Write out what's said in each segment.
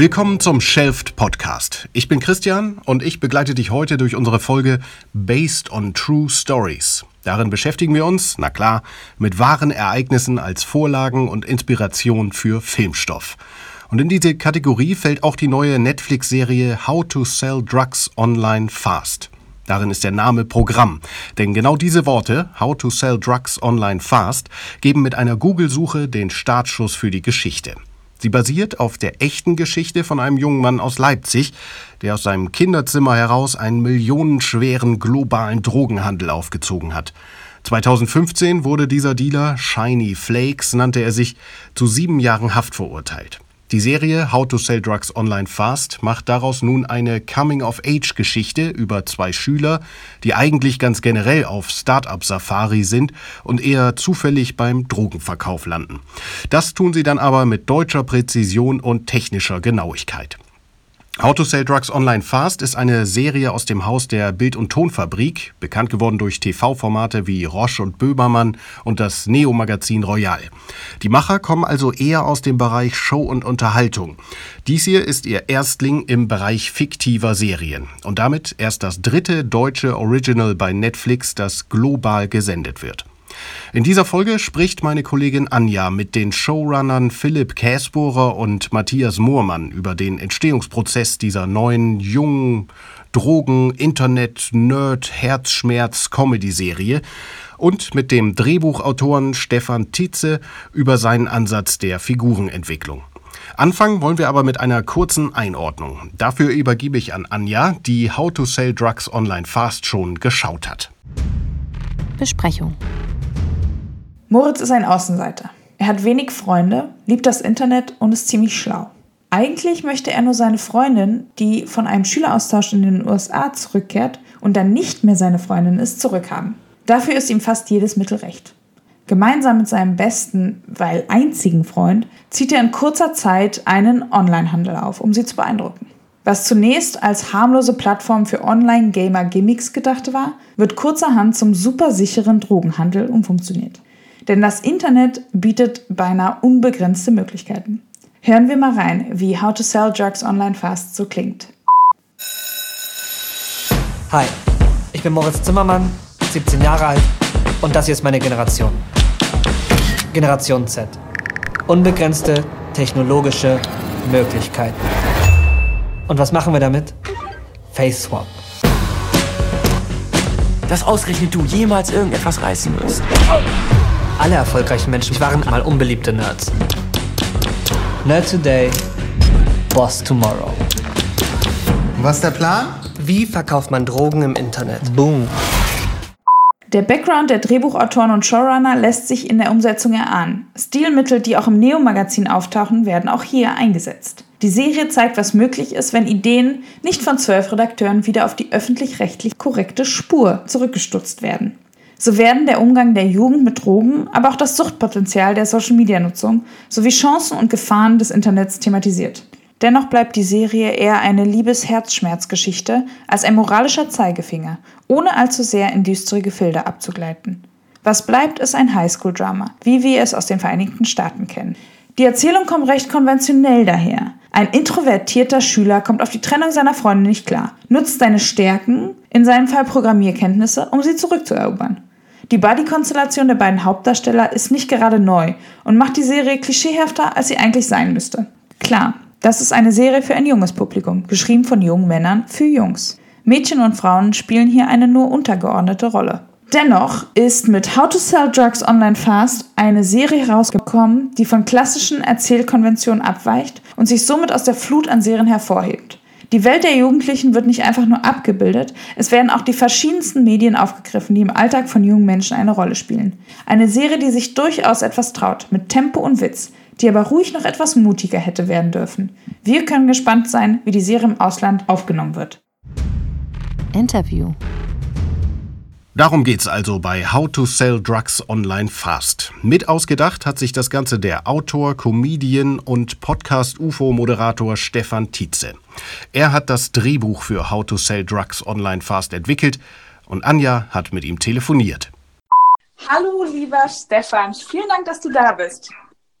Willkommen zum Shelft Podcast. Ich bin Christian und ich begleite dich heute durch unsere Folge Based on True Stories. Darin beschäftigen wir uns, na klar, mit wahren Ereignissen als Vorlagen und Inspiration für Filmstoff. Und in diese Kategorie fällt auch die neue Netflix-Serie How to Sell Drugs Online Fast. Darin ist der Name Programm. Denn genau diese Worte, How to Sell Drugs Online Fast, geben mit einer Google-Suche den Startschuss für die Geschichte. Sie basiert auf der echten Geschichte von einem jungen Mann aus Leipzig, der aus seinem Kinderzimmer heraus einen millionenschweren globalen Drogenhandel aufgezogen hat. 2015 wurde dieser Dealer, Shiny Flakes nannte er sich, zu sieben Jahren Haft verurteilt. Die Serie How to Sell Drugs Online Fast macht daraus nun eine Coming-of-Age-Geschichte über zwei Schüler, die eigentlich ganz generell auf Start-up-Safari sind und eher zufällig beim Drogenverkauf landen. Das tun sie dann aber mit deutscher Präzision und technischer Genauigkeit. How to Sell Drugs Online Fast ist eine Serie aus dem Haus der Bild- und Tonfabrik, bekannt geworden durch TV-Formate wie Roche und Böbermann und das Neo-Magazin Royal. Die Macher kommen also eher aus dem Bereich Show und Unterhaltung. Dies hier ist ihr Erstling im Bereich fiktiver Serien und damit erst das dritte deutsche Original bei Netflix, das global gesendet wird. In dieser Folge spricht meine Kollegin Anja mit den Showrunnern Philipp Käsbohrer und Matthias Moormann über den Entstehungsprozess dieser neuen, jungen Drogen, Internet, Nerd, Herzschmerz, Comedy-Serie und mit dem Drehbuchautoren Stefan Tietze über seinen Ansatz der Figurenentwicklung. Anfangen wollen wir aber mit einer kurzen Einordnung. Dafür übergebe ich an Anja, die How to Sell Drugs Online Fast schon geschaut hat. Besprechung. Moritz ist ein Außenseiter. Er hat wenig Freunde, liebt das Internet und ist ziemlich schlau. Eigentlich möchte er nur seine Freundin, die von einem Schüleraustausch in den USA zurückkehrt und dann nicht mehr seine Freundin ist, zurückhaben. Dafür ist ihm fast jedes Mittel recht. Gemeinsam mit seinem besten, weil einzigen Freund zieht er in kurzer Zeit einen Onlinehandel auf, um sie zu beeindrucken. Was zunächst als harmlose Plattform für Online-Gamer-Gimmicks gedacht war, wird kurzerhand zum supersicheren Drogenhandel umfunktioniert. Denn das Internet bietet beinahe unbegrenzte Möglichkeiten. Hören wir mal rein, wie How to Sell Drugs Online Fast so klingt. Hi, ich bin Moritz Zimmermann, 17 Jahre alt und das hier ist meine Generation. Generation Z. Unbegrenzte technologische Möglichkeiten. Und was machen wir damit? Face Swap. Dass ausgerechnet du jemals irgendetwas reißen wirst. Alle erfolgreichen Menschen waren mal unbeliebte Nerds. Nerd Today, Boss Tomorrow. Was ist der Plan? Wie verkauft man Drogen im Internet? Boom. Der Background der Drehbuchautoren und Showrunner lässt sich in der Umsetzung erahnen. Stilmittel, die auch im Neo-Magazin auftauchen, werden auch hier eingesetzt. Die Serie zeigt, was möglich ist, wenn Ideen nicht von zwölf Redakteuren wieder auf die öffentlich-rechtlich korrekte Spur zurückgestutzt werden. So werden der Umgang der Jugend mit Drogen, aber auch das Suchtpotenzial der Social-Media-Nutzung sowie Chancen und Gefahren des Internets thematisiert. Dennoch bleibt die Serie eher eine Liebes-Herzschmerzgeschichte als ein moralischer Zeigefinger, ohne allzu sehr in düstere Gefilde abzugleiten. Was bleibt, ist ein Highschool-Drama, wie wir es aus den Vereinigten Staaten kennen. Die Erzählung kommt recht konventionell daher. Ein introvertierter Schüler kommt auf die Trennung seiner Freundin nicht klar, nutzt seine Stärken, in seinem Fall Programmierkenntnisse, um sie zurückzuerobern. Die Buddy-Konstellation der beiden Hauptdarsteller ist nicht gerade neu und macht die Serie klischeehafter, als sie eigentlich sein müsste. Klar, das ist eine Serie für ein junges Publikum, geschrieben von jungen Männern für Jungs. Mädchen und Frauen spielen hier eine nur untergeordnete Rolle. Dennoch ist mit How to Sell Drugs Online Fast eine Serie herausgekommen, die von klassischen Erzählkonventionen abweicht und sich somit aus der Flut an Serien hervorhebt. Die Welt der Jugendlichen wird nicht einfach nur abgebildet, es werden auch die verschiedensten Medien aufgegriffen, die im Alltag von jungen Menschen eine Rolle spielen. Eine Serie, die sich durchaus etwas traut, mit Tempo und Witz, die aber ruhig noch etwas mutiger hätte werden dürfen. Wir können gespannt sein, wie die Serie im Ausland aufgenommen wird. Interview. Darum geht's also bei How to Sell Drugs Online Fast. Mit ausgedacht hat sich das Ganze der Autor, Comedian und Podcast-UFO-Moderator Stefan Tietze. Er hat das Drehbuch für How to Sell Drugs Online Fast entwickelt und Anja hat mit ihm telefoniert. Hallo, lieber Stefan. Vielen Dank, dass du da bist.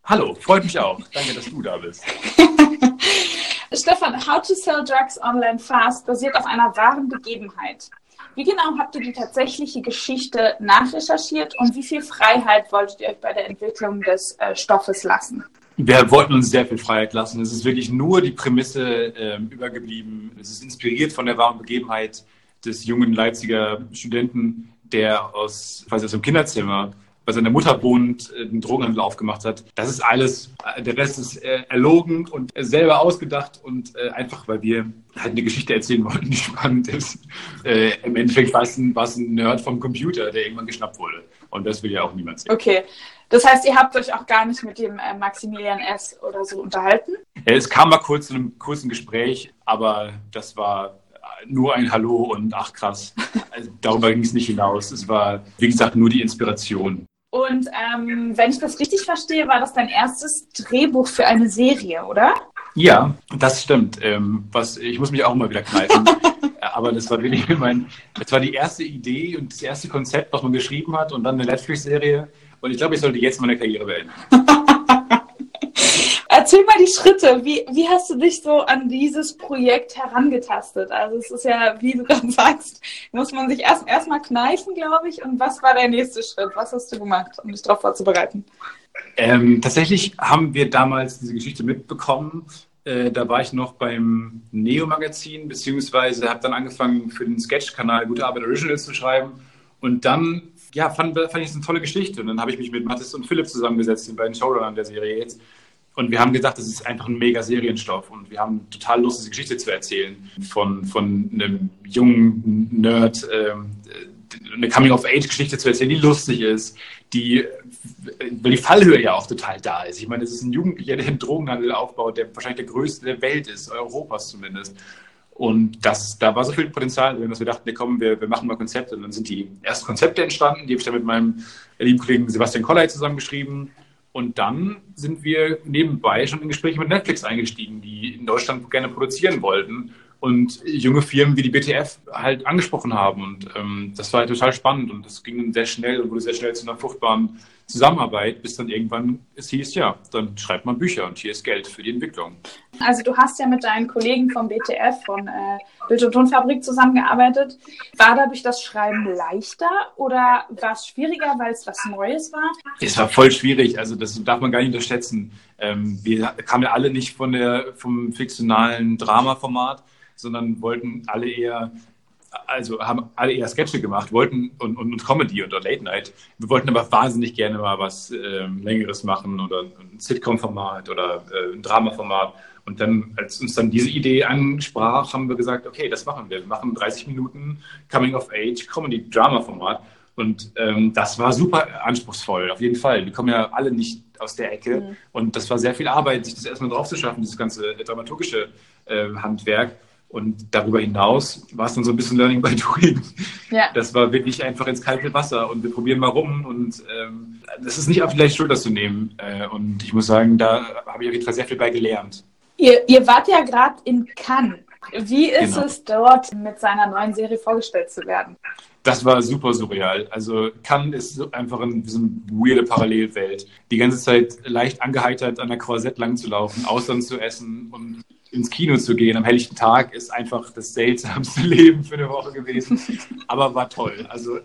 Hallo, freut mich auch. Danke, dass du da bist. Stefan, How to Sell Drugs Online Fast basiert auf einer wahren Begebenheit. Wie genau habt ihr die tatsächliche Geschichte nachrecherchiert und wie viel Freiheit wolltet ihr euch bei der Entwicklung des äh, Stoffes lassen? Wir wollten uns sehr viel Freiheit lassen. Es ist wirklich nur die Prämisse äh, übergeblieben. Es ist inspiriert von der wahren Begebenheit des jungen Leipziger Studenten, der aus, quasi aus dem Kinderzimmer bei seiner Mutter wohnt, äh, einen Drogenhandel aufgemacht hat. Das ist alles, äh, der Rest ist äh, erlogen und selber ausgedacht und einfach, weil wir halt eine Geschichte erzählen wollten, die spannend ist. Im Endeffekt war es, ein, war es ein Nerd vom Computer, der irgendwann geschnappt wurde. Und das will ja auch niemand sehen. Okay. Das heißt, ihr habt euch auch gar nicht mit dem Maximilian S. oder so unterhalten? Es kam mal kurz zu einem kurzen Gespräch, aber das war nur ein Hallo und ach krass. Also, darüber ging es nicht hinaus. Es war, wie gesagt, nur die Inspiration. Und ähm, wenn ich das richtig verstehe, war das dein erstes Drehbuch für eine Serie, oder? Ja, das stimmt. Ähm, was, ich muss mich auch mal wieder kneifen. Aber das war wirklich mein, das war die erste Idee und das erste Konzept, was man geschrieben hat und dann eine Netflix-Serie. Und ich glaube, ich sollte jetzt meine Karriere beenden. Erzähl mal die Schritte. Wie, wie hast du dich so an dieses Projekt herangetastet? Also es ist ja, wie du dann sagst, muss man sich erst erstmal kneifen, glaube ich. Und was war der nächste Schritt? Was hast du gemacht, um dich darauf vorzubereiten? Ähm, tatsächlich haben wir damals diese Geschichte mitbekommen. Äh, da war ich noch beim Neo-Magazin, beziehungsweise habe dann angefangen für den Sketch-Kanal Gute Arbeit Originals zu schreiben. Und dann ja, fand, fand ich es eine tolle Geschichte. Und dann habe ich mich mit Mathis und Philipp zusammengesetzt, den beiden Showrunnern der Serie jetzt. Und wir haben gedacht, das ist einfach ein mega Serienstoff und wir haben total Lust, diese Geschichte zu erzählen. Von, von einem jungen Nerd, äh, eine Coming-of-Age-Geschichte zu erzählen, die lustig ist, die, weil die Fallhöhe ja auch total da ist. Ich meine, es ist ein Jugendlicher, der einen Drogenhandel aufbaut, der wahrscheinlich der größte der Welt ist, Europas zumindest. Und das, da war so viel Potenzial drin, dass wir dachten, nee, komm, wir, wir machen mal Konzepte. Und dann sind die ersten Konzepte entstanden, die habe ich dann mit meinem lieben Kollegen Sebastian Kolley zusammengeschrieben. Und dann sind wir nebenbei schon in Gespräche mit Netflix eingestiegen, die in Deutschland gerne produzieren wollten und junge Firmen wie die BTF halt angesprochen haben. Und ähm, das war total spannend und das ging sehr schnell und wurde sehr schnell zu einer fruchtbaren Zusammenarbeit, bis dann irgendwann es hieß, ja, dann schreibt man Bücher und hier ist Geld für die Entwicklung. Also du hast ja mit deinen Kollegen vom BTF, von äh, Bild- und Tonfabrik zusammengearbeitet. War dadurch das Schreiben leichter oder war es schwieriger, weil es was Neues war? Es war voll schwierig, also das darf man gar nicht unterschätzen. Ähm, wir kamen ja alle nicht von der, vom fiktionalen Drama-Format, sondern wollten alle eher also haben alle eher Sketche gemacht, wollten und, und, und Comedy oder Late Night. Wir wollten aber wahnsinnig gerne mal was ähm, Längeres machen oder ein Sitcom-Format oder äh, ein Drama-Format. Und dann, als uns dann diese Idee ansprach, haben wir gesagt, okay, das machen wir. Wir machen 30 Minuten Coming-of-Age Comedy-Drama-Format. Und ähm, das war super anspruchsvoll, auf jeden Fall. Wir kommen ja alle nicht aus der Ecke. Mhm. Und das war sehr viel Arbeit, sich das erstmal drauf zu schaffen, dieses ganze dramaturgische äh, Handwerk. Und darüber hinaus war es dann so ein bisschen Learning by Doing. Ja. Das war wirklich einfach ins kalte Wasser und wir probieren mal rum. Und ähm, das ist nicht auf die leichte Schulter zu nehmen. Äh, und ich muss sagen, da habe ich auf jeden Fall sehr viel bei gelernt. Ihr, ihr wart ja gerade in Cannes. Wie ist genau. es dort, mit seiner neuen Serie vorgestellt zu werden? Das war super surreal. Also Cannes ist einfach ein, so eine weirde Parallelwelt. Die ganze Zeit leicht angeheitert an der Korsett lang zu laufen, Ausland zu essen und ins Kino zu gehen am helllichten Tag ist einfach das seltsamste Leben für eine Woche gewesen. Aber war toll. Also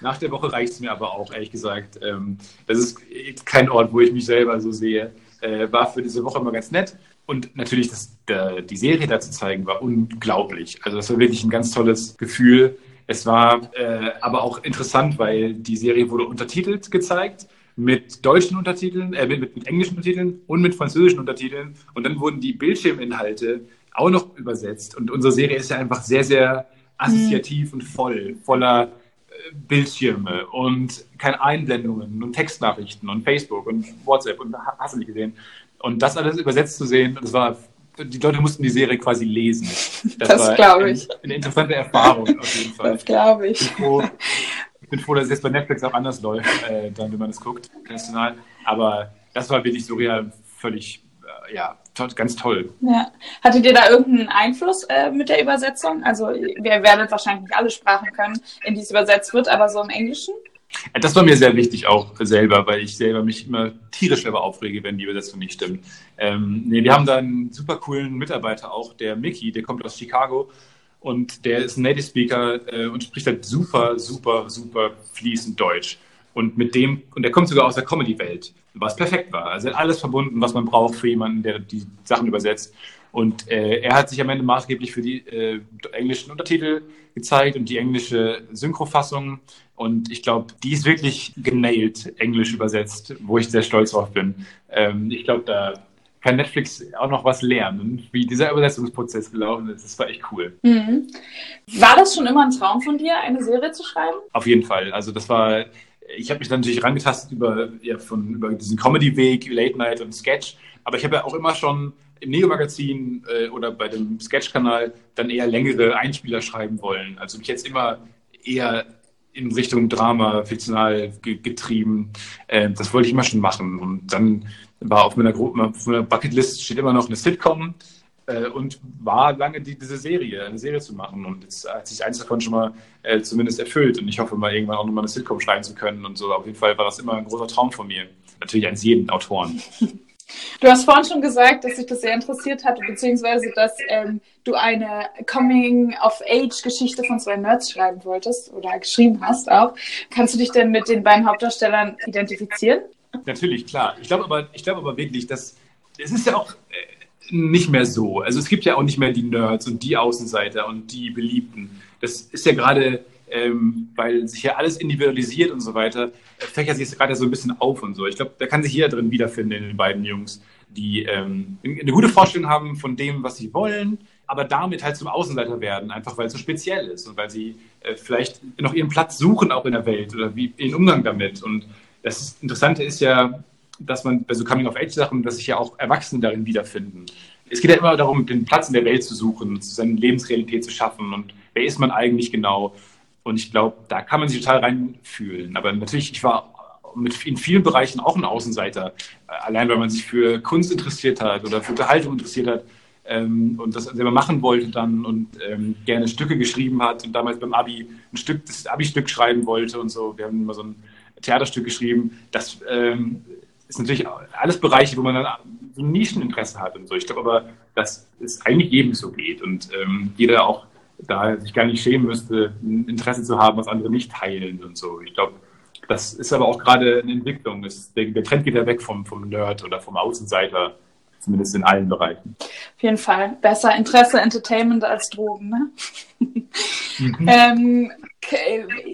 nach der Woche reicht es mir aber auch, ehrlich gesagt. Ähm, das ist kein Ort, wo ich mich selber so sehe. Äh, war für diese Woche immer ganz nett. Und natürlich das, der, die Serie da zu zeigen, war unglaublich. Also das war wirklich ein ganz tolles Gefühl. Es war äh, aber auch interessant, weil die Serie wurde untertitelt gezeigt mit deutschen Untertiteln, äh, mit, mit, englischen Untertiteln und mit französischen Untertiteln. Und dann wurden die Bildschirminhalte auch noch übersetzt. Und unsere Serie ist ja einfach sehr, sehr assoziativ mhm. und voll, voller äh, Bildschirme und keine Einblendungen und Textnachrichten und Facebook und WhatsApp und hast du nicht gesehen. Und das alles übersetzt zu sehen, das war, die Leute mussten die Serie quasi lesen. Das, das glaube ich. Eine, eine interessante Erfahrung auf jeden Fall. Das glaube ich bin froh, dass es jetzt bei Netflix auch anders läuft, äh, dann, wenn man es guckt, international. Aber das war wirklich surreal, völlig, äh, ja, to ganz toll. Ja. Hattet ihr da irgendeinen Einfluss äh, mit der Übersetzung? Also, wir werdet wahrscheinlich nicht alle Sprachen können, in die es übersetzt wird, aber so im Englischen? Das war mir sehr wichtig auch selber, weil ich selber mich immer tierisch selber aufrege, wenn die Übersetzung nicht stimmt. Ähm, nee, wir haben da einen super coolen Mitarbeiter auch, der Mickey, der kommt aus Chicago und der ist ein Native Speaker äh, und spricht halt super, super, super fließend Deutsch. Und mit dem, und der kommt sogar aus der Comedy-Welt, was perfekt war. Also alles verbunden, was man braucht für jemanden, der die Sachen übersetzt. Und äh, er hat sich am Ende maßgeblich für die äh, englischen Untertitel gezeigt und die englische Synchrofassung. Und ich glaube, die ist wirklich genailt, englisch übersetzt, wo ich sehr stolz drauf bin. Ähm, ich glaube, da kann Netflix auch noch was lernen, wie dieser Übersetzungsprozess gelaufen ist. Das war echt cool. Mhm. War das schon immer ein Traum von dir, eine Serie zu schreiben? Auf jeden Fall. Also das war, ich habe mich dann natürlich rangetastet über, ja, von, über diesen Comedy-Weg, Late Night und Sketch. Aber ich habe ja auch immer schon im Neo-Magazin äh, oder bei dem Sketch-Kanal dann eher längere Einspieler schreiben wollen. Also mich jetzt immer eher in Richtung Drama, fiktional getrieben. Äh, das wollte ich immer schon machen. Und dann war auf meiner, meiner Bucketlist steht immer noch eine Sitcom äh, und war lange die, diese Serie, eine Serie zu machen. Und jetzt hat sich eins davon schon mal äh, zumindest erfüllt. Und ich hoffe mal irgendwann auch nochmal eine Sitcom schreiben zu können und so. Auf jeden Fall war das immer ein großer Traum von mir. Natürlich eines jeden Autoren. Du hast vorhin schon gesagt, dass sich das sehr interessiert hat, beziehungsweise dass ähm, du eine Coming-of-Age-Geschichte von zwei Nerds schreiben wolltest oder geschrieben hast auch. Kannst du dich denn mit den beiden Hauptdarstellern identifizieren? Natürlich, klar. Ich glaube aber, ich aber wirklich, dass es ist ja auch äh, nicht mehr so. Also es gibt ja auch nicht mehr die Nerds und die Außenseiter und die Beliebten. Das ist ja gerade ähm, weil sich ja alles individualisiert und so weiter, fächert sich gerade so ein bisschen auf und so. Ich glaube, da kann sich jeder drin wiederfinden in den beiden Jungs, die ähm, eine gute Vorstellung haben von dem, was sie wollen, aber damit halt zum Außenseiter werden, einfach weil es so speziell ist und weil sie äh, vielleicht noch ihren Platz suchen auch in der Welt oder wie ihren Umgang damit. Und das Interessante ist ja, dass man bei so Coming-of-Age-Sachen, dass sich ja auch Erwachsene darin wiederfinden. Es geht ja immer darum, den Platz in der Welt zu suchen, seine Lebensrealität zu schaffen und wer ist man eigentlich genau. Und ich glaube, da kann man sich total reinfühlen. Aber natürlich, ich war mit, in vielen Bereichen auch ein Außenseiter. Allein, weil man sich für Kunst interessiert hat oder für Unterhaltung interessiert hat ähm, und das selber machen wollte dann und ähm, gerne Stücke geschrieben hat und damals beim Abi ein Stück, das Abi-Stück schreiben wollte und so. Wir haben immer so ein Theaterstück geschrieben. Das ähm, ist natürlich alles Bereiche, wo man dann so ein Nischeninteresse hat und so. Ich glaube aber, dass es eigentlich jedem so geht und ähm, jeder auch da sich gar nicht schämen müsste, ein Interesse zu haben, was andere nicht teilen und so. Ich glaube, das ist aber auch gerade eine Entwicklung. Es, der, der, Trend geht ja weg vom, vom Nerd oder vom Außenseiter, zumindest in allen Bereichen. Auf jeden Fall. Besser Interesse, Entertainment als Drogen. Ne? Mhm. ähm,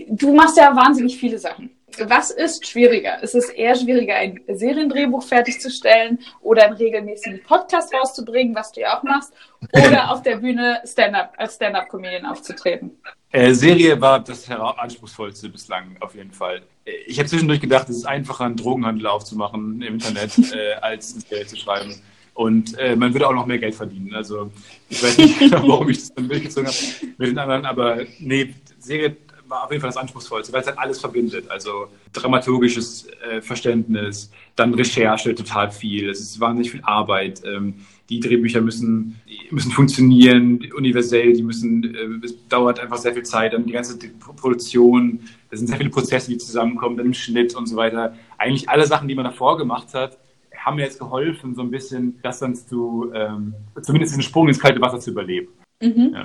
du machst ja wahnsinnig viele Sachen was ist schwieriger? Ist es eher schwieriger, ein Seriendrehbuch fertigzustellen oder einen regelmäßigen Podcast rauszubringen, was du ja auch machst, oder auf der Bühne Stand-up als Stand-up-Comedian aufzutreten? Äh, Serie war das anspruchsvollste bislang auf jeden Fall. Äh, ich habe zwischendurch gedacht, es ist einfacher, einen Drogenhandel aufzumachen im Internet, äh, als eine Serie zu schreiben. Und äh, man würde auch noch mehr Geld verdienen. Also ich weiß nicht genau, warum ich das dann durchgezogen habe mit den anderen, aber nee, Serie war auf jeden Fall das Anspruchsvollste, weil es halt alles verbindet. Also dramaturgisches äh, Verständnis, dann Recherche total viel. Es ist wahnsinnig viel Arbeit. Ähm, die Drehbücher müssen, müssen funktionieren, universell, die müssen, äh, es dauert einfach sehr viel Zeit. Dann die ganze Produktion, da sind sehr viele Prozesse, die zusammenkommen, dann im Schnitt und so weiter. Eigentlich alle Sachen, die man davor gemacht hat, haben mir jetzt geholfen, so ein bisschen das dann zu, ähm, zumindest diesen Sprung ins kalte Wasser zu überleben. Mhm. Ja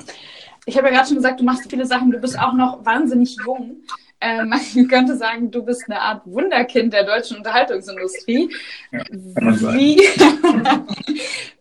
ich habe ja gerade schon gesagt, du machst viele Sachen, du bist auch noch wahnsinnig jung. Äh, man könnte sagen, du bist eine Art Wunderkind der deutschen Unterhaltungsindustrie. Ja, Wie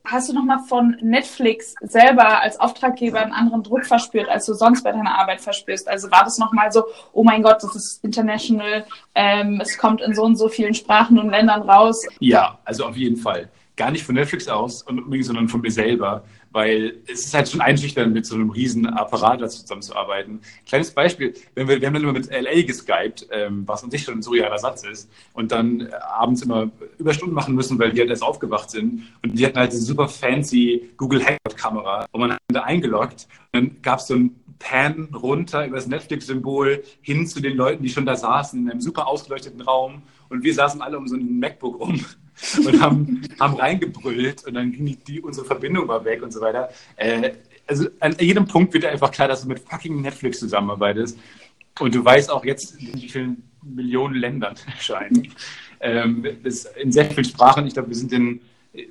hast du nochmal von Netflix selber als Auftraggeber einen anderen Druck verspürt, als du sonst bei deiner Arbeit verspürst? Also war das nochmal so, oh mein Gott, das ist international, ähm, es kommt in so und so vielen Sprachen und Ländern raus? Ja, also auf jeden Fall. Gar nicht von Netflix aus, sondern von mir selber weil es ist halt schon einschüchternd, mit so einem riesen Apparat zusammenzuarbeiten. Kleines Beispiel, wenn wir, wir haben dann immer mit LA geskypt, ähm, was an sich schon ein surrealer Satz ist, und dann äh, abends immer Überstunden machen müssen, weil die halt erst aufgewacht sind. Und die hatten halt diese super fancy Google Hangout-Kamera, wo man da eingeloggt. Und dann gab es so ein Pan runter über das Netflix-Symbol hin zu den Leuten, die schon da saßen, in einem super ausgeleuchteten Raum. Und wir saßen alle um so ein MacBook rum und haben, haben reingebrüllt und dann ging die, unsere Verbindung war weg und so weiter. Äh, also an jedem Punkt wird einfach klar, dass du mit fucking Netflix zusammenarbeitest. Und du weißt auch jetzt, in wie vielen Millionen Ländern erscheinen. Ähm, in sehr vielen Sprachen. Ich glaube, wir sind in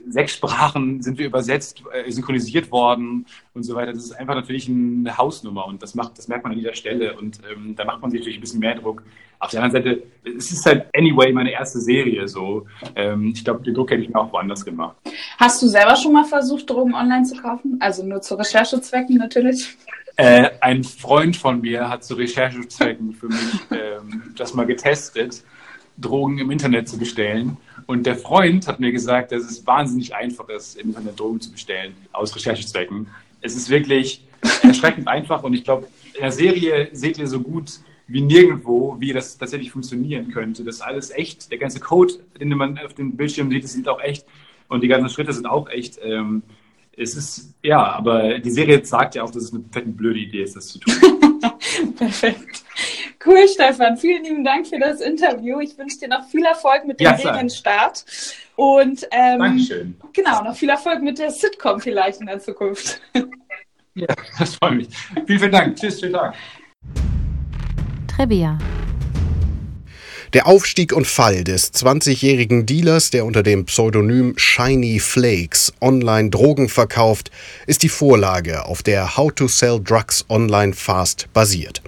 sechs Sprachen sind wir übersetzt, äh, synchronisiert worden und so weiter. Das ist einfach natürlich eine Hausnummer und das macht, das merkt man an jeder Stelle und ähm, da macht man sich natürlich ein bisschen mehr Druck. Auf der anderen Seite, es ist halt anyway meine erste Serie so. Ähm, ich glaube, den Druck hätte ich mir auch woanders gemacht. Hast du selber schon mal versucht, Drogen online zu kaufen? Also nur zu Recherchezwecken natürlich? Äh, ein Freund von mir hat zu Recherchezwecken für mich ähm, das mal getestet, Drogen im Internet zu bestellen. Und der Freund hat mir gesagt, dass es wahnsinnig einfach ist, im Internet Drogen zu bestellen, aus Recherchezwecken. Es ist wirklich erschreckend einfach und ich glaube, in der Serie seht ihr so gut wie nirgendwo, wie das tatsächlich funktionieren könnte. Das ist alles echt. Der ganze Code, den man auf dem Bildschirm sieht, ist auch echt. Und die ganzen Schritte sind auch echt. Ähm, es ist, ja, aber die Serie sagt ja auch, dass es eine fette blöde Idee ist, das zu tun. Perfekt. Cool, Stefan. Vielen lieben Dank für das Interview. Ich wünsche dir noch viel Erfolg mit dem Ja, Serienstart. Und ähm, Dankeschön. genau, noch viel Erfolg mit der Sitcom vielleicht in der Zukunft. Ja, das freut mich. Vielen, vielen Dank. Tschüss, schönen Tag. Trivia. Der Aufstieg und Fall des 20-jährigen Dealers, der unter dem Pseudonym Shiny Flakes online Drogen verkauft, ist die Vorlage, auf der How to Sell Drugs Online Fast basiert.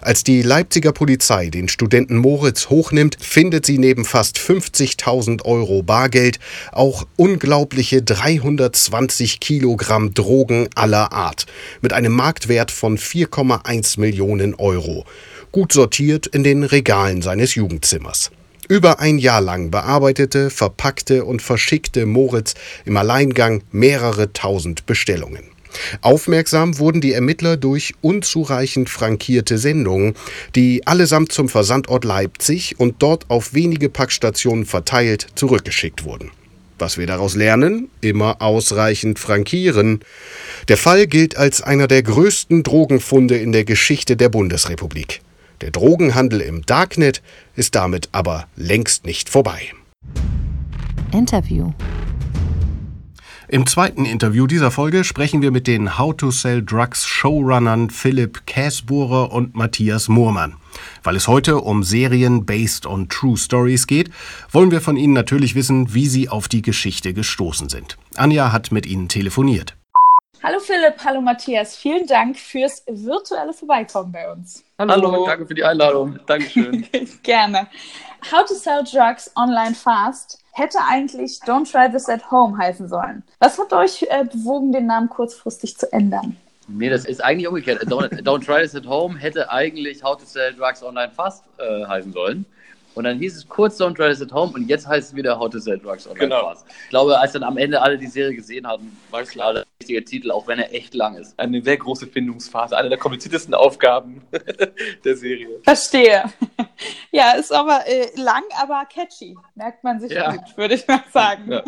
Als die Leipziger Polizei den Studenten Moritz hochnimmt, findet sie neben fast 50.000 Euro Bargeld auch unglaubliche 320 Kilogramm Drogen aller Art mit einem Marktwert von 4,1 Millionen Euro gut sortiert in den Regalen seines Jugendzimmers. Über ein Jahr lang bearbeitete, verpackte und verschickte Moritz im Alleingang mehrere tausend Bestellungen. Aufmerksam wurden die Ermittler durch unzureichend frankierte Sendungen, die allesamt zum Versandort Leipzig und dort auf wenige Packstationen verteilt zurückgeschickt wurden. Was wir daraus lernen? Immer ausreichend frankieren. Der Fall gilt als einer der größten Drogenfunde in der Geschichte der Bundesrepublik. Der Drogenhandel im Darknet ist damit aber längst nicht vorbei. Interview. Im zweiten Interview dieser Folge sprechen wir mit den How to Sell Drugs Showrunnern Philipp Käsbohrer und Matthias Moormann. Weil es heute um Serien based on True Stories geht, wollen wir von Ihnen natürlich wissen, wie Sie auf die Geschichte gestoßen sind. Anja hat mit Ihnen telefoniert. Hallo Philipp, hallo Matthias. Vielen Dank fürs virtuelle Vorbeikommen bei uns. Hallo, danke für die Einladung. Dankeschön. Gerne. How to Sell Drugs Online Fast hätte eigentlich Don't Try This at Home heißen sollen. Was hat euch äh, bewogen, den Namen kurzfristig zu ändern? nee, das ist eigentlich umgekehrt. Don't, Don't Try This at Home hätte eigentlich How to Sell Drugs Online Fast äh, heißen sollen. Und dann hieß es kurz Don't Try This at Home und jetzt heißt es wieder How to Sell Drugs Online Genau. Fast. Ich glaube, als dann am Ende alle die Serie gesehen hatten, war es klar, der richtige Titel, auch wenn er echt lang ist. Eine sehr große Findungsphase, eine der kompliziertesten Aufgaben der Serie. Verstehe. Ja, ist aber äh, lang, aber catchy. Merkt man sich Ja. gut, würde ich mal sagen. Ja.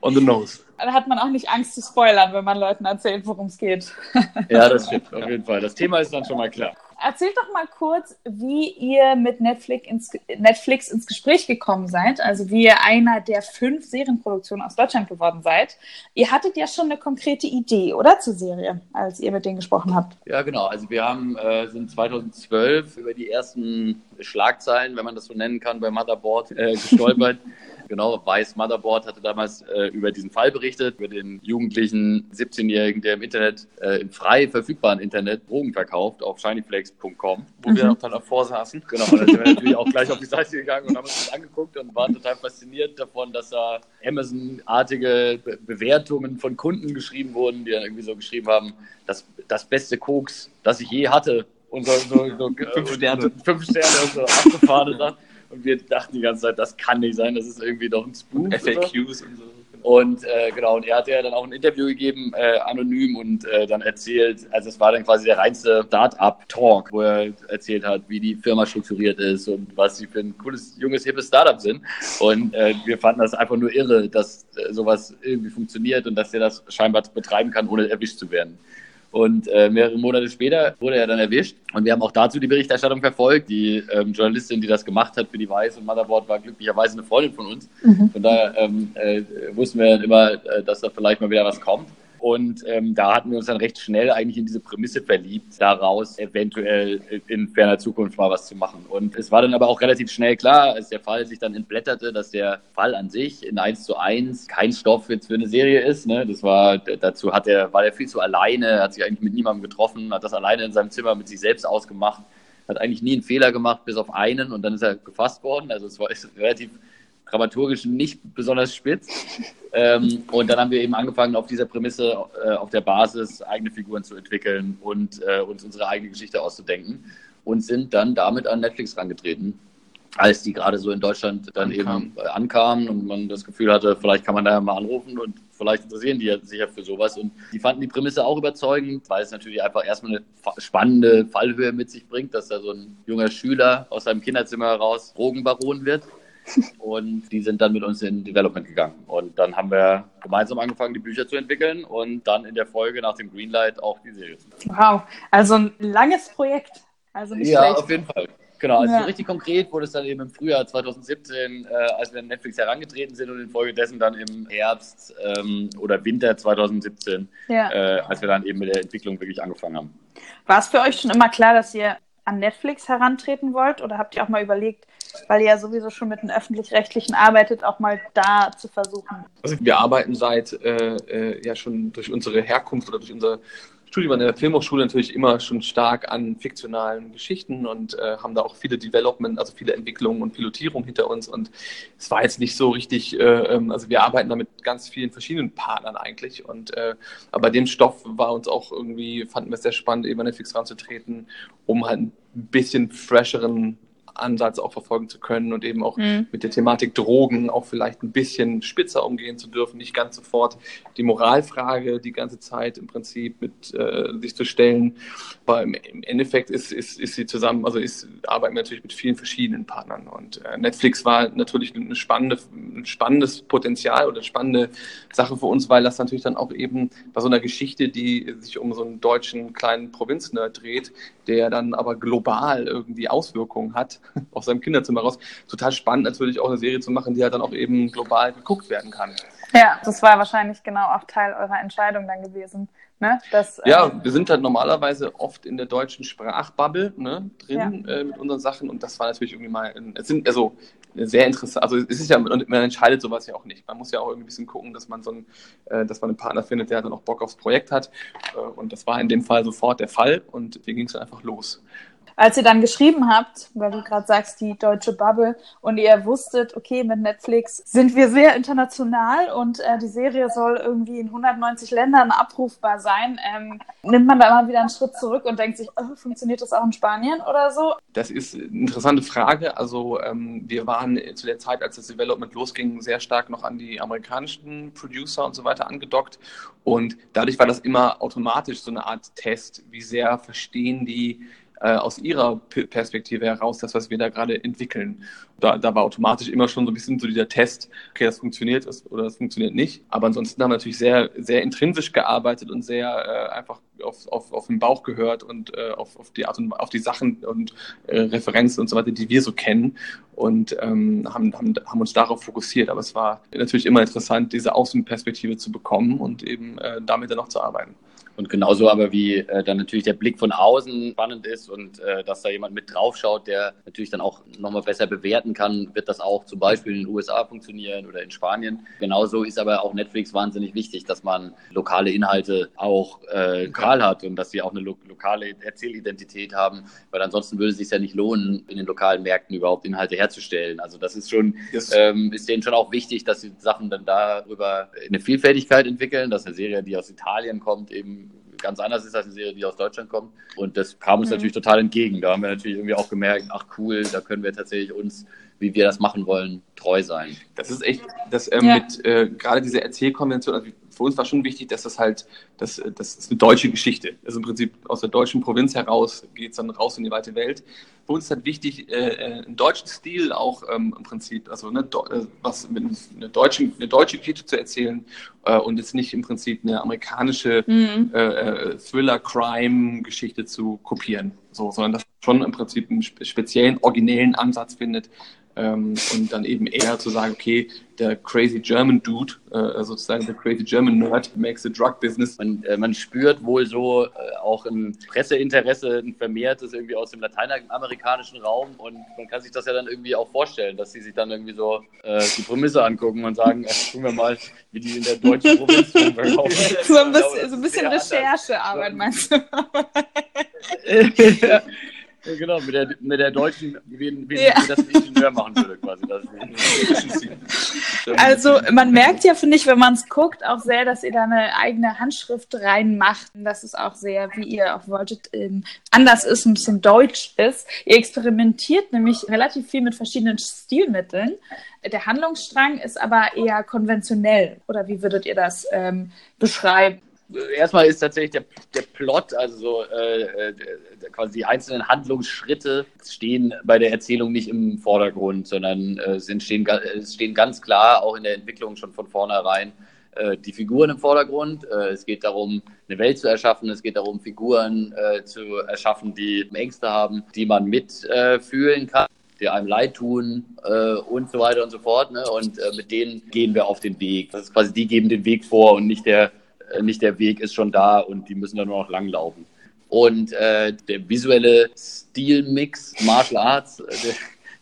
On the nose. Da hat man auch nicht Angst zu spoilern, wenn man Leuten erzählt, worum es geht. Ja, das stimmt, auf jeden Fall. Das Thema ist dann schon mal klar. Erzählt doch mal kurz, wie ihr mit Netflix ins, Netflix ins Gespräch gekommen seid, also wie ihr einer der fünf Serienproduktionen aus Deutschland geworden seid. Ihr hattet ja schon eine konkrete Idee, oder, zur Serie, als ihr mit denen gesprochen habt. Ja, genau. Also wir haben, äh, sind 2012 über die ersten Schlagzeilen, wenn man das so nennen kann, bei Motherboard äh, gestolpert. genau, Weiß Motherboard hatte damals äh, über diesen Fall berichtet, über den jugendlichen 17-Jährigen, der im Internet, äh, im frei verfügbaren Internet Drogen verkauft auf shinyflex.com. Wo wir auch dann davor saßen. Genau, und dann sind wir natürlich auch gleich auf die Seite gegangen und haben uns das angeguckt und waren total fasziniert davon, dass da Amazon-artige Be Bewertungen von Kunden geschrieben wurden, die dann irgendwie so geschrieben haben, das, das beste Koks, das ich je hatte. Und so, so, so fünf Sterne. Fünf Sterne und so abgefahren. Dann. Und wir dachten die ganze Zeit, das kann nicht sein, das ist irgendwie doch ein Spoof. oder so. FAQs und so. Und äh, genau, und er hat ja dann auch ein Interview gegeben, äh, anonym, und äh, dann erzählt, also es war dann quasi der reinste Start-up-Talk, wo er erzählt hat, wie die Firma strukturiert ist und was sie für ein cooles, junges, hippes Startup sind. Und äh, wir fanden das einfach nur irre, dass äh, sowas irgendwie funktioniert und dass er das scheinbar betreiben kann, ohne erwischt zu werden. Und äh, mehrere Monate später wurde er dann erwischt. Und wir haben auch dazu die Berichterstattung verfolgt. Die ähm, Journalistin, die das gemacht hat für die Weiß und Motherboard, war glücklicherweise eine Freundin von uns. Von daher ähm, äh, wussten wir dann immer, äh, dass da vielleicht mal wieder was kommt. Und ähm, da hatten wir uns dann recht schnell eigentlich in diese Prämisse verliebt, daraus eventuell in ferner Zukunft mal was zu machen. Und es war dann aber auch relativ schnell klar, als der Fall sich dann entblätterte, dass der Fall an sich in 1 zu 1 kein Stoff jetzt für eine Serie ist. Ne? Das war, dazu hat er, war er viel zu alleine, hat sich eigentlich mit niemandem getroffen, hat das alleine in seinem Zimmer mit sich selbst ausgemacht, hat eigentlich nie einen Fehler gemacht, bis auf einen und dann ist er gefasst worden. Also es war relativ dramaturgisch nicht besonders spitz. ähm, und dann haben wir eben angefangen, auf dieser Prämisse, äh, auf der Basis eigene Figuren zu entwickeln und äh, uns unsere eigene Geschichte auszudenken und sind dann damit an Netflix rangetreten als die gerade so in Deutschland dann Ankam. eben äh, ankamen und man das Gefühl hatte, vielleicht kann man da ja mal anrufen und vielleicht interessieren die sich ja für sowas. Und die fanden die Prämisse auch überzeugend, weil es natürlich einfach erstmal eine spannende Fallhöhe mit sich bringt, dass da so ein junger Schüler aus seinem Kinderzimmer heraus Drogenbaron wird. Und die sind dann mit uns in Development gegangen. Und dann haben wir gemeinsam angefangen, die Bücher zu entwickeln und dann in der Folge nach dem Greenlight auch die Serie zu machen. Wow, also ein langes Projekt. Also nicht ja, schlecht. auf jeden Fall. Genau, also ja. so richtig konkret wurde es dann eben im Frühjahr 2017, äh, als wir an Netflix herangetreten sind und infolgedessen dann im Herbst ähm, oder Winter 2017, ja. äh, als wir dann eben mit der Entwicklung wirklich angefangen haben. War es für euch schon immer klar, dass ihr an Netflix herantreten wollt oder habt ihr auch mal überlegt, weil ihr ja sowieso schon mit den öffentlich-rechtlichen arbeitet, auch mal da zu versuchen? Also wir arbeiten seit äh, äh ja schon durch unsere Herkunft oder durch unser Studium an der Filmhochschule natürlich immer schon stark an fiktionalen Geschichten und äh, haben da auch viele Development, also viele Entwicklungen und Pilotierungen hinter uns. Und es war jetzt nicht so richtig, äh, ähm, also wir arbeiten da mit ganz vielen verschiedenen Partnern eigentlich. Und äh, aber bei dem Stoff war uns auch irgendwie, fanden wir es sehr spannend, eben an Netflix ranzutreten, um halt ein bisschen fresheren Ansatz auch verfolgen zu können und eben auch mhm. mit der Thematik Drogen auch vielleicht ein bisschen spitzer umgehen zu dürfen, nicht ganz sofort die Moralfrage die ganze Zeit im Prinzip mit äh, sich zu stellen. Aber im, im Endeffekt ist, ist, ist sie zusammen, also ist, arbeiten wir natürlich mit vielen verschiedenen Partnern und äh, Netflix war natürlich eine spannende, ein spannendes Potenzial oder eine spannende Sache für uns, weil das natürlich dann auch eben bei so einer Geschichte, die sich um so einen deutschen kleinen Provinznerd dreht, der dann aber global irgendwie Auswirkungen hat, aus seinem Kinderzimmer raus. Total spannend natürlich auch eine Serie zu machen, die halt dann auch eben global geguckt werden kann. Ja, das war wahrscheinlich genau auch Teil eurer Entscheidung dann gewesen. Ne? Das, ja, äh, wir sind halt normalerweise oft in der deutschen Sprachbubble ne, drin ja. äh, mit unseren Sachen und das war natürlich irgendwie mal, es sind also sehr interessant. Also es ist ja, man entscheidet sowas ja auch nicht. Man muss ja auch irgendwie ein bisschen gucken, dass man so einen, äh, dass man einen Partner findet, der dann auch Bock aufs Projekt hat. Äh, und das war in dem Fall sofort der Fall und hier ging es dann einfach los. Als ihr dann geschrieben habt, weil du gerade sagst, die deutsche Bubble, und ihr wusstet, okay, mit Netflix sind wir sehr international und äh, die Serie soll irgendwie in 190 Ländern abrufbar sein, ähm, nimmt man da immer wieder einen Schritt zurück und denkt sich, oh, funktioniert das auch in Spanien oder so? Das ist eine interessante Frage. Also ähm, wir waren zu der Zeit, als das Development losging, sehr stark noch an die amerikanischen Producer und so weiter angedockt. Und dadurch war das immer automatisch so eine Art Test, wie sehr verstehen die äh, aus ihrer Perspektive heraus das, was wir da gerade entwickeln. Da, da war automatisch immer schon so ein bisschen so dieser Test, okay, das funktioniert oder das funktioniert nicht. Aber ansonsten haben wir natürlich sehr, sehr intrinsisch gearbeitet und sehr äh, einfach auf, auf, auf den Bauch gehört und äh, auf, auf die Art und auf die Sachen und äh, Referenzen und so weiter, die wir so kennen und ähm, haben, haben, haben uns darauf fokussiert. Aber es war natürlich immer interessant, diese Außenperspektive zu bekommen und eben äh, damit dann auch zu arbeiten. Und genauso aber wie äh, dann natürlich der Blick von außen spannend ist und äh, dass da jemand mit draufschaut, der natürlich dann auch nochmal besser bewerten kann, wird das auch zum Beispiel in den USA funktionieren oder in Spanien. Genauso ist aber auch Netflix wahnsinnig wichtig, dass man lokale Inhalte auch äh, lokal hat und dass sie auch eine lo lokale Erzählidentität haben, weil ansonsten würde es sich ja nicht lohnen, in den lokalen Märkten überhaupt Inhalte herzustellen. Also das ist schon, yes. ähm, ist denen schon auch wichtig, dass die Sachen dann darüber eine Vielfältigkeit entwickeln, dass eine Serie, die aus Italien kommt, eben ganz anders ist als eine Serie, die aus Deutschland kommt. Und das kam uns mhm. natürlich total entgegen. Da haben wir natürlich irgendwie auch gemerkt, ach cool, da können wir tatsächlich uns, wie wir das machen wollen, treu sein. Das ist echt, das ähm, ja. mit äh, gerade diese Erzählkonvention, also für uns war schon wichtig, dass das halt, das, das ist eine deutsche Geschichte. Also im Prinzip aus der deutschen Provinz heraus geht es dann raus in die weite Welt. Für uns ist halt wichtig, äh, äh einen deutschen Stil auch ähm, im Prinzip, also ne, was mit einer deutschen, eine deutsche Geschichte zu erzählen äh, und jetzt nicht im Prinzip eine amerikanische mhm. äh, äh Thriller-Crime-Geschichte zu kopieren, so, sondern dass man schon im Prinzip einen speziellen, originellen Ansatz findet, Ähm, und dann eben eher zu sagen, okay, der crazy German Dude, äh, sozusagen der crazy German Nerd, makes the drug business. Man, äh, man spürt wohl so äh, auch ein Presseinteresse, ein vermehrtes irgendwie aus dem lateinamerikanischen Raum und man kann sich das ja dann irgendwie auch vorstellen, dass sie sich dann irgendwie so äh, die Prämisse angucken und sagen, äh, gucken wir mal, wie die in der deutschen Provinz rumverkaufen. So ein bisschen, so ein bisschen Recherchearbeit, meinst du? ja. Ja, genau, mit der, mit der deutschen, wie, wie, Ja. wie das Ingenieur machen würde, quasi. Das Also man merkt ja, finde ich, wenn man es guckt, auch sehr, dass ihr da eine eigene Handschrift reinmacht. Und dass es auch sehr, wie ihr auch wolltet, ähm, anders ist, ein bisschen deutsch ist. Ihr experimentiert nämlich relativ viel mit verschiedenen Stilmitteln. Der Handlungsstrang ist aber eher konventionell. Oder wie würdet ihr das ähm, beschreiben? Erstmal ist tatsächlich der, der Plot, also so, äh, äh, quasi die einzelnen Handlungsschritte stehen bei der Erzählung nicht im Vordergrund, sondern äh, es, entstehen, ga- es stehen ganz klar auch in der Entwicklung schon von vornherein äh, die Figuren im Vordergrund. Äh, es geht darum, eine Welt zu erschaffen, es geht darum, Figuren äh, zu erschaffen, die Ängste haben, die man mitfühlen äh, kann die einem leid tun äh, und so weiter und so fort. Ne? Und äh, mit denen gehen wir auf den Weg. Das ist quasi, die geben den Weg vor und nicht der, äh, nicht der Weg ist schon da und die müssen dann nur noch langlaufen. Und äh, der visuelle Stilmix Martial Arts, äh, der,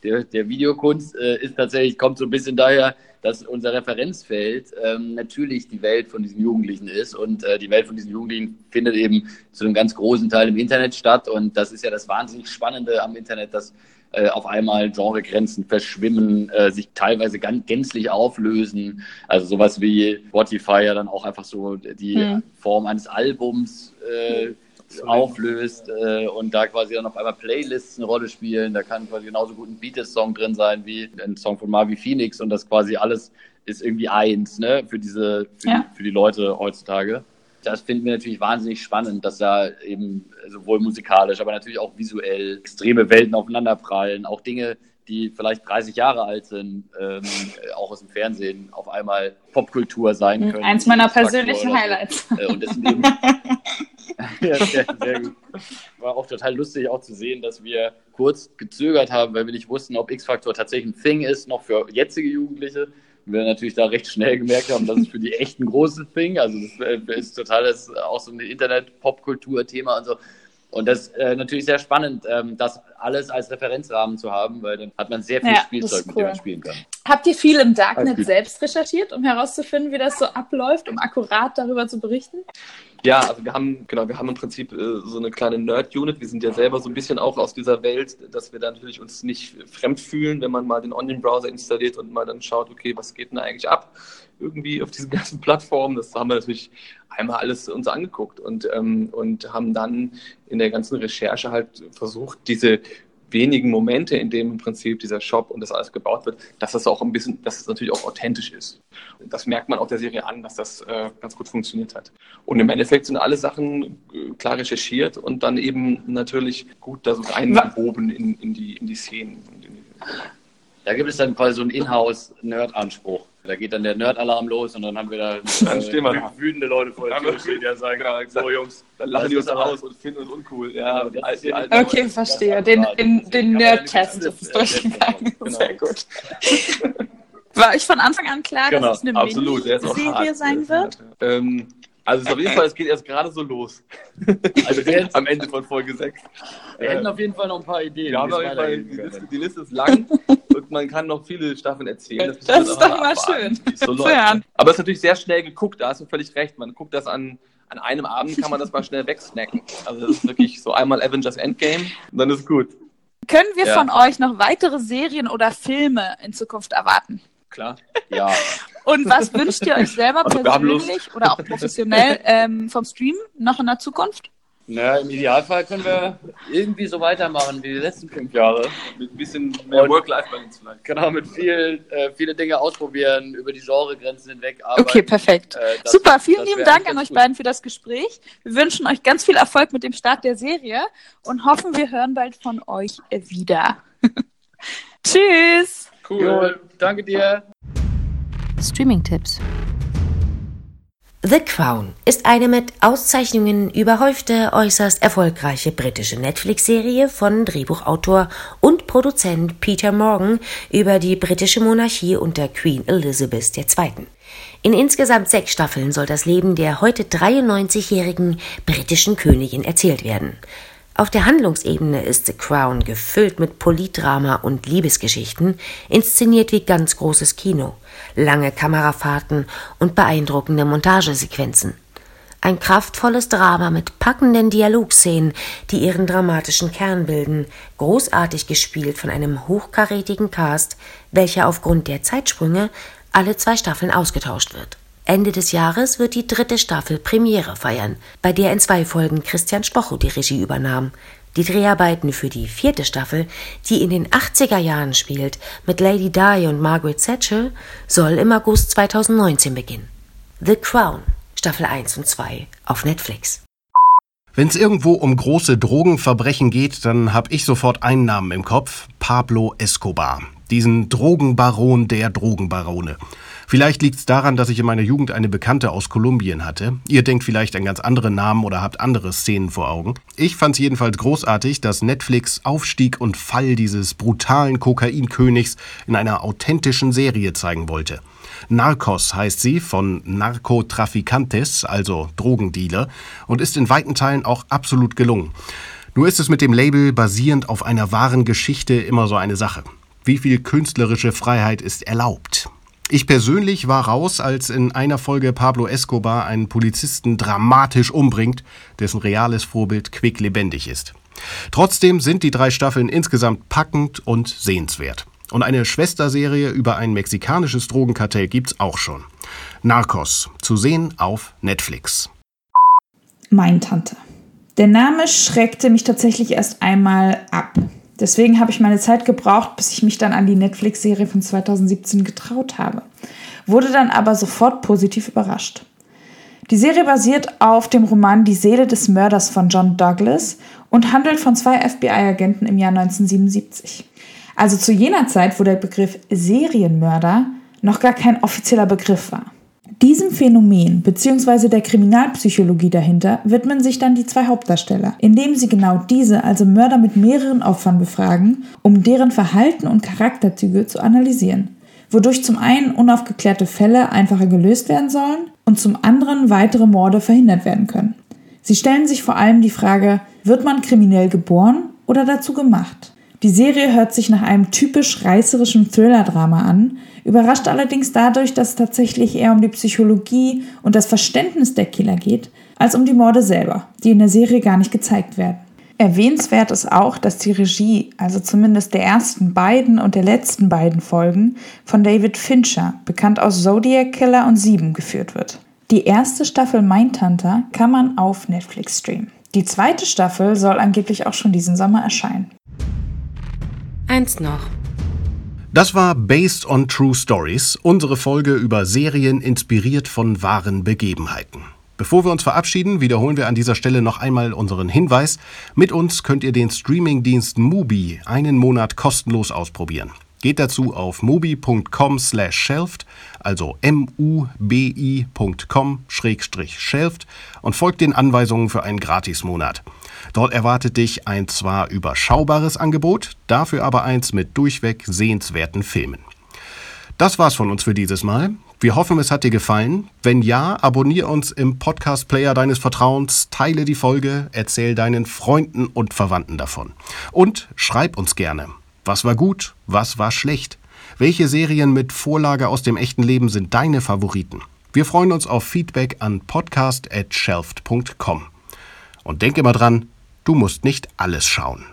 der, der Videokunst äh, ist tatsächlich, kommt so ein bisschen daher, dass unser Referenzfeld ähm, natürlich die Welt von diesen Jugendlichen ist und äh, die Welt von diesen Jugendlichen findet eben zu einem ganz großen Teil im Internet statt und das ist ja das wahnsinnig Spannende am Internet, dass äh, auf einmal Genregrenzen verschwimmen, äh, sich teilweise ganz gänzlich auflösen. Also sowas wie Spotify ja dann auch einfach so die Hm. Form eines Albums äh, auflöst äh, und da quasi dann auf einmal Playlists eine Rolle spielen. Da kann quasi genauso gut ein Beatles-Song drin sein wie ein Song von Marvi Phoenix und das quasi alles ist irgendwie eins, ne, für diese, für, Ja. die, für die Leute heutzutage. Das finden wir natürlich wahnsinnig spannend, dass da eben sowohl musikalisch, aber natürlich auch visuell extreme Welten aufeinanderprallen, auch Dinge, die vielleicht 30 Jahre alt sind, ähm, auch aus dem Fernsehen auf einmal Popkultur sein können. Hm, Eins meiner persönlichen oder so. Highlights. Äh, Und das sind eben ja, sehr, sehr gut. War auch total lustig auch zu sehen, dass wir kurz gezögert haben, weil wir nicht wussten, ob X-Faktor tatsächlich ein Thing ist, noch für jetzige Jugendliche. Wir natürlich da recht schnell gemerkt haben, dass es für die echt ein großes. Also das äh, ist total das, auch so ein Internet-Popkultur-Thema und so. Und das ist äh, natürlich sehr spannend, ähm, das alles als Referenzrahmen zu haben, weil dann hat man sehr viel Ja, Spielzeug, ist mit dem man cool. spielen kann. Habt ihr viel im Darknet selbst recherchiert, um herauszufinden, wie das so abläuft, um akkurat darüber zu berichten? Ja, also wir haben, genau, wir haben im Prinzip äh, so eine kleine Nerd-Unit. Wir sind ja selber so ein bisschen auch aus dieser Welt, dass wir da natürlich uns nicht fremd fühlen, wenn man mal den Onion-Browser installiert und mal dann schaut, okay, was geht denn da eigentlich ab? Irgendwie auf diesen ganzen Plattformen. Das haben wir natürlich einmal alles uns angeguckt und, ähm, und haben dann in der ganzen Recherche halt versucht, diese wenigen Momente, in denen im Prinzip dieser Shop und das alles gebaut wird, dass das auch ein bisschen, dass es natürlich auch authentisch ist. Das merkt man auch der Serie an, dass das äh, ganz gut funktioniert hat. Und im Endeffekt sind alle Sachen äh, klar recherchiert und dann eben natürlich gut da so eingewoben in, in, die, in die Szenen. Und Da gibt es dann quasi so einen Inhouse-Nerd-Anspruch. Da geht dann der Nerd-Alarm los und dann haben wir da Dann stehen wir da. wütende Leute vor der Dann Tür stehen, die dann sagen, Genau, so Jungs, dann lachen die uns aus und finden uns uncool. Ja, die, die ja- Okay, Leute. verstehe. Den, den, den Nerd-Test ist es durchgegangen. Genau. Sehr gut. War euch von Anfang an klar, Genau, dass es eine Absolut, Miniserie hart. sein wird? Ähm, also es ist auf jeden Fall, es geht erst gerade so los. Also wir, Am Ende von Folge 6. wir hätten auf jeden Fall noch ein paar Ideen. Weitergehen die. Liste, die Liste ist lang man kann noch viele Staffeln erzählen. Das wir ist doch mal schön. So. Aber es ist natürlich sehr schnell geguckt, da hast du völlig recht. Man guckt das an, an einem Abend, kann man das mal schnell wegsnacken. Also das ist wirklich so einmal Avengers Endgame und dann ist gut. Können wir Ja. von euch noch weitere Serien oder Filme in Zukunft erwarten? Klar. Ja, Und was wünscht ihr euch selber Also persönlich oder auch professionell ähm, vom Stream noch in der Zukunft? Na, im Idealfall können wir irgendwie so weitermachen wie die letzten fünf Jahre. Mit ein bisschen mehr Work-Life-Balance vielleicht. Genau, mit viel, äh, viele Dinge ausprobieren, über die Genregrenzen hinweg arbeiten. Okay, perfekt. Äh, das- Super, vielen lieben Dank an euch gut. beiden für das Gespräch. Wir wünschen euch ganz viel Erfolg mit dem Start der Serie und hoffen, wir hören bald von euch wieder. Tschüss! Jo, danke dir. Streaming-Tipps. The Crown ist eine mit Auszeichnungen überhäufte, äußerst erfolgreiche britische Netflix-Serie von Drehbuchautor und Produzent Peter Morgan über die britische Monarchie unter Queen Elizabeth II. In insgesamt sechs Staffeln soll das Leben der heute 93-jährigen britischen Königin erzählt werden. Auf der Handlungsebene ist The Crown gefüllt mit Politdrama und Liebesgeschichten, inszeniert wie ganz großes Kino, lange Kamerafahrten und beeindruckende Montagesequenzen. Ein kraftvolles Drama mit packenden Dialogszenen, die ihren dramatischen Kern bilden, großartig gespielt von einem hochkarätigen Cast, welcher aufgrund der Zeitsprünge alle zwei Staffeln ausgetauscht wird. Ende des Jahres wird die dritte Staffel Premiere feiern, bei der in zwei Folgen Christian Stocho die Regie übernahm. Die Dreharbeiten für die vierte Staffel, die in den 80er Jahren spielt, mit Lady Di und Margaret Thatcher, soll im August 2019 beginnen. The Crown, Staffel 1 und 2 auf Netflix. Wenn es irgendwo um große Drogenverbrechen geht, dann habe ich sofort einen Namen im Kopf: Pablo Escobar. Diesen Drogenbaron der Drogenbarone. Vielleicht liegt es daran, dass ich in meiner Jugend eine Bekannte aus Kolumbien hatte. Ihr denkt vielleicht an ganz andere Namen oder habt andere Szenen vor Augen. Ich fand es jedenfalls großartig, dass Netflix Aufstieg und Fall dieses brutalen Kokainkönigs in einer authentischen Serie zeigen wollte. Narcos heißt sie, von Narcotraficantes, also Drogendealer, und ist in weiten Teilen auch absolut gelungen. Nur ist es mit dem Label basierend auf einer wahren Geschichte immer so eine Sache. Wie viel künstlerische Freiheit ist erlaubt? Ich persönlich war raus, als in einer Folge Pablo Escobar einen Polizisten dramatisch umbringt, dessen reales Vorbild quicklebendig ist. Trotzdem sind die drei Staffeln insgesamt packend und sehenswert. Und eine Schwesterserie über ein mexikanisches Drogenkartell gibt's auch schon. Narcos, zu sehen auf Netflix. Mein Tante. Der Name schreckte mich tatsächlich erst einmal ab. Deswegen habe ich meine Zeit gebraucht, bis ich mich dann an die Netflix-Serie von 2017 getraut habe. Wurde dann aber sofort positiv überrascht. Die Serie basiert auf dem Roman Die Seele des Mörders von John Douglas und handelt von zwei FBI-Agenten im Jahr 1977. Also zu jener Zeit, wo der Begriff Serienmörder noch gar kein offizieller Begriff war. Diesem Phänomen bzw. der Kriminalpsychologie dahinter widmen sich dann die zwei Hauptdarsteller, indem sie genau diese, also Mörder mit mehreren Opfern befragen, um deren Verhalten und Charakterzüge zu analysieren, wodurch zum einen unaufgeklärte Fälle einfacher gelöst werden sollen und zum anderen weitere Morde verhindert werden können. Sie stellen sich vor allem die Frage, wird man kriminell geboren oder dazu gemacht? Die Serie hört sich nach einem typisch reißerischen Thriller-Drama an, überrascht allerdings dadurch, dass es tatsächlich eher um die Psychologie und das Verständnis der Killer geht, als um die Morde selber, die in der Serie gar nicht gezeigt werden. Erwähnenswert ist auch, dass die Regie, also zumindest der ersten beiden und der letzten beiden Folgen, von David Fincher, bekannt aus Zodiac Killer und Sieben, geführt wird. Die erste Staffel Mindhunter kann man auf Netflix streamen. Die zweite Staffel soll angeblich auch schon diesen Sommer erscheinen. Eins noch. Das war Based on True Stories, unsere Folge über Serien inspiriert von wahren Begebenheiten. Bevor wir uns verabschieden, wiederholen wir an dieser Stelle noch einmal unseren Hinweis. Mit uns könnt ihr den Streamingdienst Mubi einen Monat kostenlos ausprobieren. Geht dazu auf mubi.com slash shelved, also m-u-b-i.com schrägstrich shelved und folgt den Anweisungen für einen Gratismonat. Dort erwartet dich ein zwar überschaubares Angebot, dafür aber eins mit durchweg sehenswerten Filmen. Das war's von uns für dieses Mal. Wir hoffen, es hat dir gefallen. Wenn ja, abonniere uns im Podcast-Player deines Vertrauens, teile die Folge, erzähl deinen Freunden und Verwandten davon. Und schreib uns gerne. Was war gut? Was war schlecht? Welche Serien mit Vorlage aus dem echten Leben sind deine Favoriten? Wir freuen uns auf Feedback an podcast@shelft.com. Und denk immer dran, du musst nicht alles schauen.